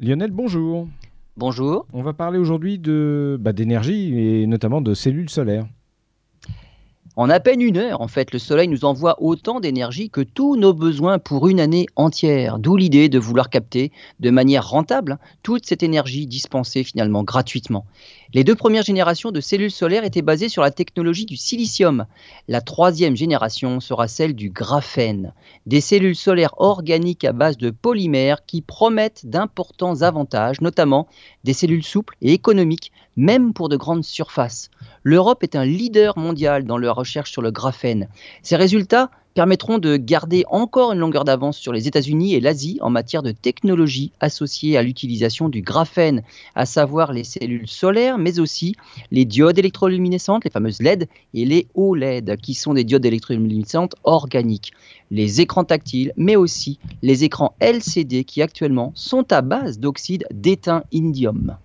Lionel, bonjour. Bonjour. On va parler aujourd'hui de bah, d'énergie et notamment de cellules solaires. En à peine une heure, en fait, le Soleil nous envoie autant d'énergie que tous nos besoins pour une année entière. D'où l'idée de vouloir capter de manière rentable toute cette énergie dispensée finalement gratuitement. Les deux premières générations de cellules solaires étaient basées sur la technologie du silicium. La troisième génération sera celle du graphène, des cellules solaires organiques à base de polymères qui promettent d'importants avantages, notamment des cellules souples et économiques, même pour de grandes surfaces. L'Europe est un leader mondial dans la recherche sur le graphène. Ces résultats permettront de garder encore une longueur d'avance sur les États-Unis et l'Asie en matière de technologie associée à l'utilisation du graphène, à savoir les cellules solaires, mais aussi les diodes électroluminescentes, les fameuses LED, et les OLED, qui sont des diodes électroluminescentes organiques, les écrans tactiles, mais aussi les écrans LCD qui actuellement sont à base d'oxyde d'étain indium.